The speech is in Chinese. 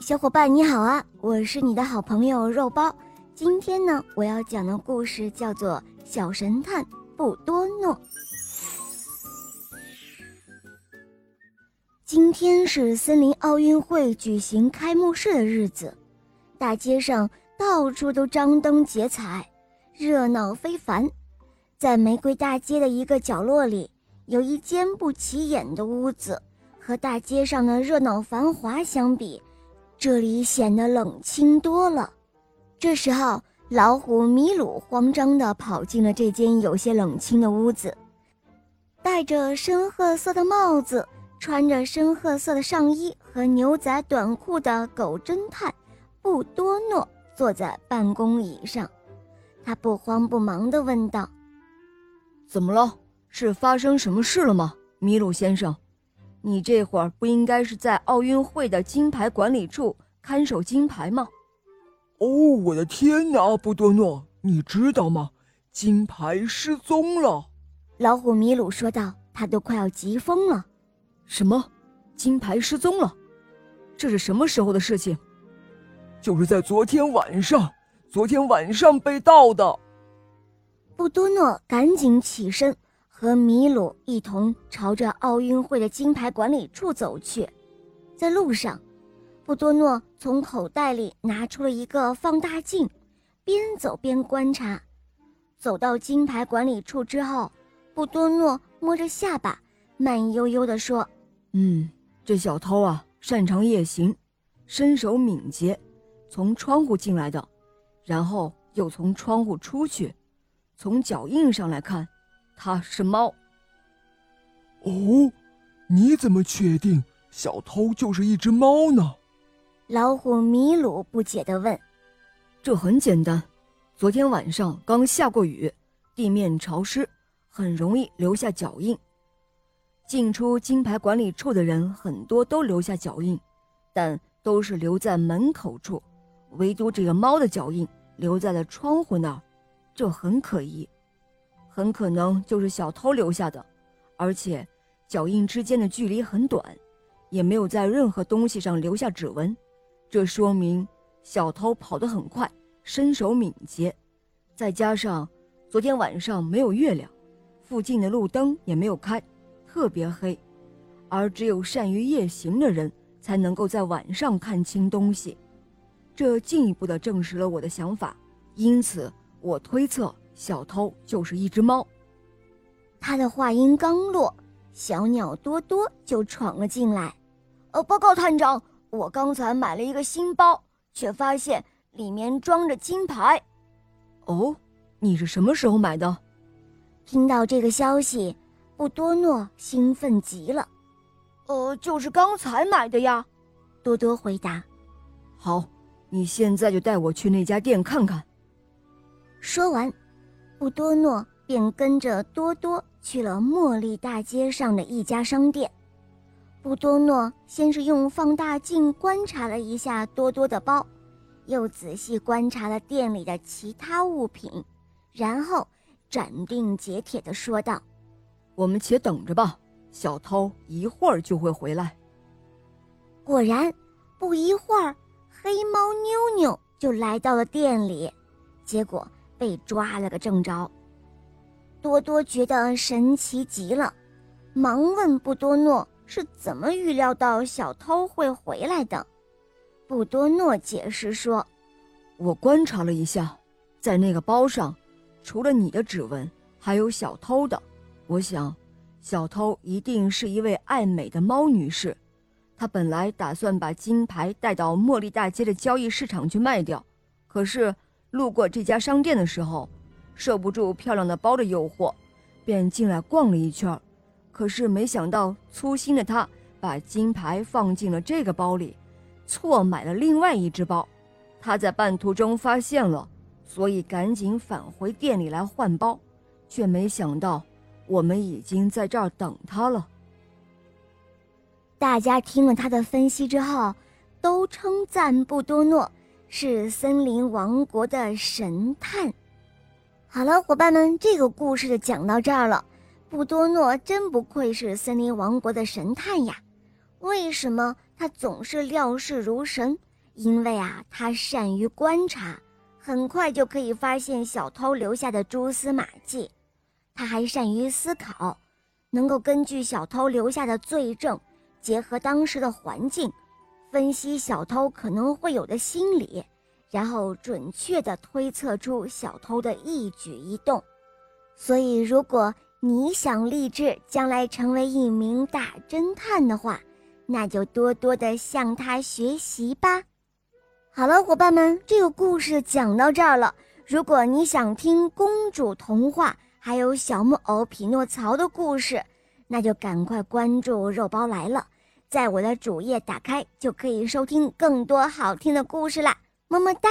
小伙伴你好啊，我是你的好朋友肉包。今天呢，我要讲的故事叫做《小神探不多诺》。今天是森林奥运会举行开幕式的日子，大街上到处都张灯结彩，热闹非凡。在玫瑰大街的一个角落里，有一间不起眼的屋子，和大街上的热闹繁华相比。这里显得冷清多了。这时候，老虎米鲁慌张地跑进了这间有些冷清的屋子。戴着深褐色的帽子、穿着深褐色的上衣和牛仔短裤的狗侦探布多诺坐在办公椅上，他不慌不忙地问道：“怎么了？是发生什么事了吗，米鲁先生？”你这会儿不应该是在奥运会的金牌管理处看守金牌吗？哦，我的天哪，布多诺，你知道吗？金牌失踪了！老虎米鲁说道，他都快要急疯了。什么？金牌失踪了？这是什么时候的事情？就是在昨天晚上，昨天晚上被盗的。布多诺赶紧起身。和米鲁一同朝着奥运会的金牌管理处走去，在路上，布多诺从口袋里拿出了一个放大镜，边走边观察。走到金牌管理处之后，布多诺摸着下巴，慢悠悠地说：“嗯，这小偷啊，擅长夜行，身手敏捷，从窗户进来的，然后又从窗户出去。从脚印上来看。”他是猫。哦，你怎么确定小偷就是一只猫呢？老虎米鲁不解地问。这很简单，昨天晚上刚下过雨，地面潮湿，很容易留下脚印。进出金牌管理处的人很多都留下脚印，但都是留在门口处，唯独这个猫的脚印留在了窗户那儿，这很可疑。很可能就是小偷留下的，而且脚印之间的距离很短，也没有在任何东西上留下指纹，这说明小偷跑得很快，身手敏捷。再加上昨天晚上没有月亮，附近的路灯也没有开，特别黑，而只有善于夜行的人才能够在晚上看清东西，这进一步的证实了我的想法。因此，我推测。小偷就是一只猫。他的话音刚落，小鸟多多就闯了进来。呃，报告探长，我刚才买了一个新包，却发现里面装着金牌。哦，你是什么时候买的？听到这个消息，布多诺兴奋极了。呃，就是刚才买的呀。多多回答。好，你现在就带我去那家店看看。说完。布多诺便跟着多多去了茉莉大街上的一家商店。布多诺先是用放大镜观察了一下多多的包，又仔细观察了店里的其他物品，然后斩钉截铁地说道：“我们且等着吧，小偷一会儿就会回来。”果然，不一会儿，黑猫妞妞就来到了店里，结果。被抓了个正着，多多觉得神奇极了，忙问布多诺是怎么预料到小偷会回来的。布多诺解释说：“我观察了一下，在那个包上，除了你的指纹，还有小偷的。我想，小偷一定是一位爱美的猫女士。她本来打算把金牌带到茉莉大街的交易市场去卖掉，可是……”路过这家商店的时候，受不住漂亮的包的诱惑，便进来逛了一圈。可是没想到，粗心的他把金牌放进了这个包里，错买了另外一只包。他在半途中发现了，所以赶紧返回店里来换包，却没想到我们已经在这儿等他了。大家听了他的分析之后，都称赞布多诺。是森林王国的神探。好了，伙伴们，这个故事就讲到这儿了。布多诺真不愧是森林王国的神探呀！为什么他总是料事如神，因为啊，他善于观察，很快就可以发现小偷留下的蛛丝马迹。他还善于思考，能够根据小偷留下的罪证，结合当时的环境，分析小偷可能会有的心理，然后准确地推测出小偷的一举一动。所以，如果你想立志将来成为一名大侦探的话，那就多多的向他学习吧。好了，伙伴们，这个故事讲到这儿了。如果你想听公主童话，还有小木偶匹诺曹的故事，那就赶快关注肉包来了，在我的主页打开就可以收听更多好听的故事啦。么么哒。